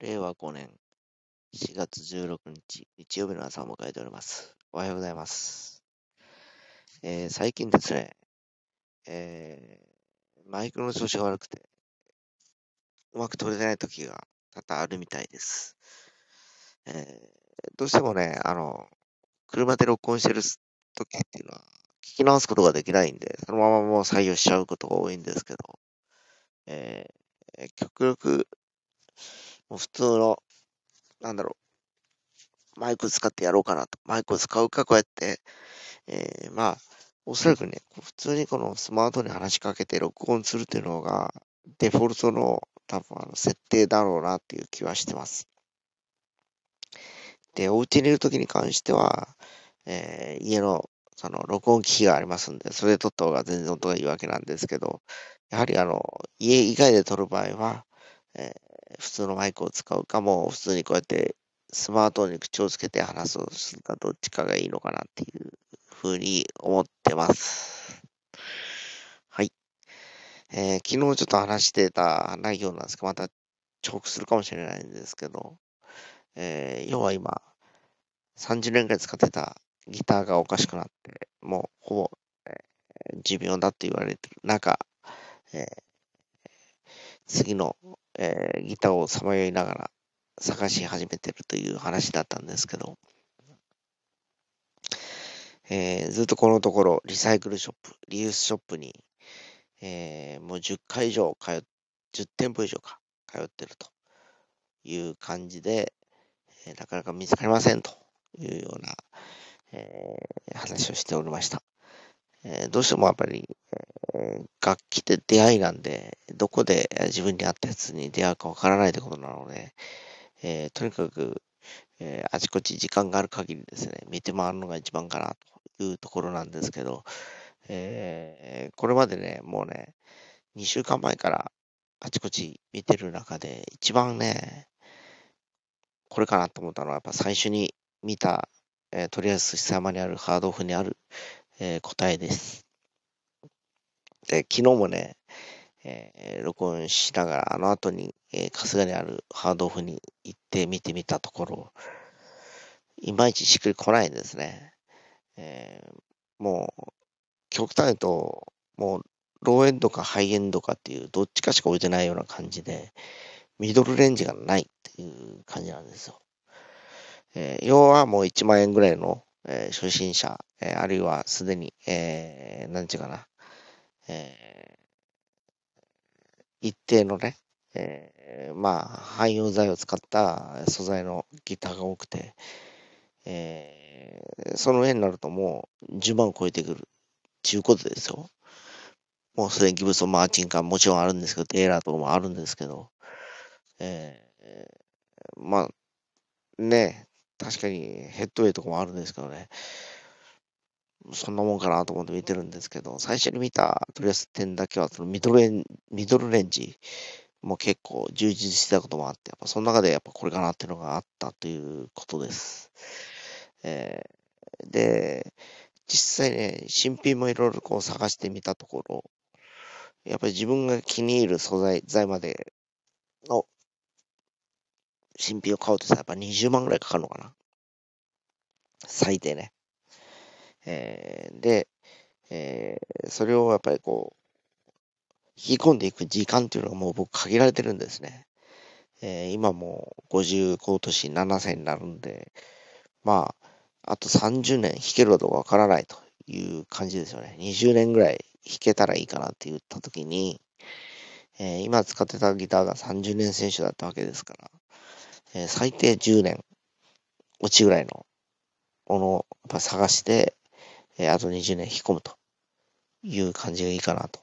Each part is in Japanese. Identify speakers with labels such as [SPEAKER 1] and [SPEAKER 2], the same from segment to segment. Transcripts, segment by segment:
[SPEAKER 1] 令和5年4月16日、日曜日の朝を迎えております。おはようございます。えー最近ですね、えーマイクロの調子が悪くて、うまく取れてない時が多々あるみたいです。えーどうしてもね、あの、車で録音してる時っていうのは、聞き直すことができないんで、そのままもう採用しちゃうことが多いんですけど、えー極力、もう普通の、なんだろう、マイク使ってやろうかなと。マイクを使うか、こうやって、えーまあ、おそらくね、普通にこのスマートに話しかけて録音するっていうのが、デフォルトの多分あの設定だろうなっていう気はしてます。で、お家にいる時に関しては、えー家のその録音機器がありますんで、それで撮った方が全然音がいいわけなんですけど、やはりあの、家以外で撮る場合は、えー普通のマイクを使うかも、普通にこうやってスマートに口をつけて話すをするかどっちかがいいのかなっていうふうに思ってます。はい。えー昨日ちょっと話してた内容なんですけど、また重複するかもしれないんですけど、えー要は今、30年くらい使ってたギターがおかしくなって、もうほぼ、えー寿命だって言われてる中、えー次の、えーギターをさまよいながら探し始めてるという話だったんですけど、えーずっとこのところリサイクルショップ、リユースショップに、えーもう10回以上通っ、10店舗以上か通ってるという感じで、えーなかなか見つかりませんというような、え話をしておりました。えどうしてもやっぱり、え楽器って出会いなんで、どこで自分に合ったやつに出会うかわからないってことなので、えーとにかく、えーあちこち時間がある限りですね、見て回るのが一番かなというところなんですけど、えーこれまでね、もうね、2週間前からあちこち見てる中で、一番ね、これかなと思ったのは、やっぱ最初に見た、えーとりあえず久山にあるハードオフにある、えー答えです。で、昨日もね、えー録音しながら、あの後に、えー春日にあるハードオフに行って見てみたところ、いまいちしっくりこないんですね。えーもう、極端に言うと、もう、ローエンドかハイエンドかっていう、どっちかしか置いてないような感じで、ミドルレンジがないっていう感じなんですよ。えー要はもう1万円ぐらいの、えー初心者、えーあるいはすでに、えーなんていうかな、えー一定のね、えーまあ、汎用材を使った素材のギターが多くて、えーその上になるともう10万超えてくるっていうことですよ。もうすでにギブソンマーチンかもちろんあるんですけど、テイラーとかもあるんですけど、えーまあ、ね、確かにヘッドウェイとかもあるんですけどね、そんなもんかなと思って見てるんですけど、最初に見たとりあえず点だけは、そのミドルレンミドルレンジも結構充実してたこともあって、やっぱその中でやっぱこれかなっていうのがあったということです。えーで、実際ね、新品もいろいろこう探してみたところ、やっぱり自分が気に入る素材材までの新品を買うとさ、やっぱ20万ぐらいかかるのかな。最低ね。えーで、えーそれをやっぱりこう、引き込んでいく時間っていうのがもう僕限られてるんですね。えー今もう50今年7歳になるんで、まあ、あと30年弾けるかどうかわからないという感じですよね。20年ぐらい弾けたらいいかなって言ったときに、えー今使ってたギターが30年選手だったわけですから、えー最低10年落ちぐらいのものをやっぱ探して、えあと20年引き込むという感じがいいかなと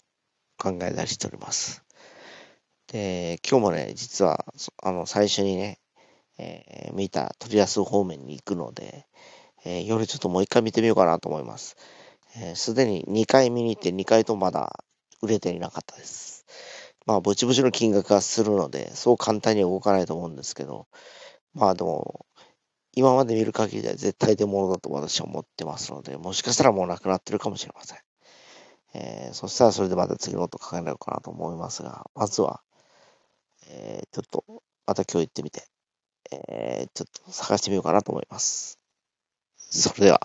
[SPEAKER 1] 考えたりしております。で、今日もね、実は、あの、最初にね、えー見たトリアス方面に行くので、えー夜ちょっともう一回見てみようかなと思います。えすでに2回見に行って2回とまだ売れていなかったです。まあ、ぼちぼちの金額がするので、そう簡単に動かないと思うんですけど、まあでも、今まで見る限りでは絶対出物だと私は思ってますので、もしかしたらもうなくなってるかもしれません。えーそしたらそれでまた次の音考えようかなと思いますが、まずは、えーちょっとまた今日行ってみて、えー、ちょっと探してみようかなと思います。それでは。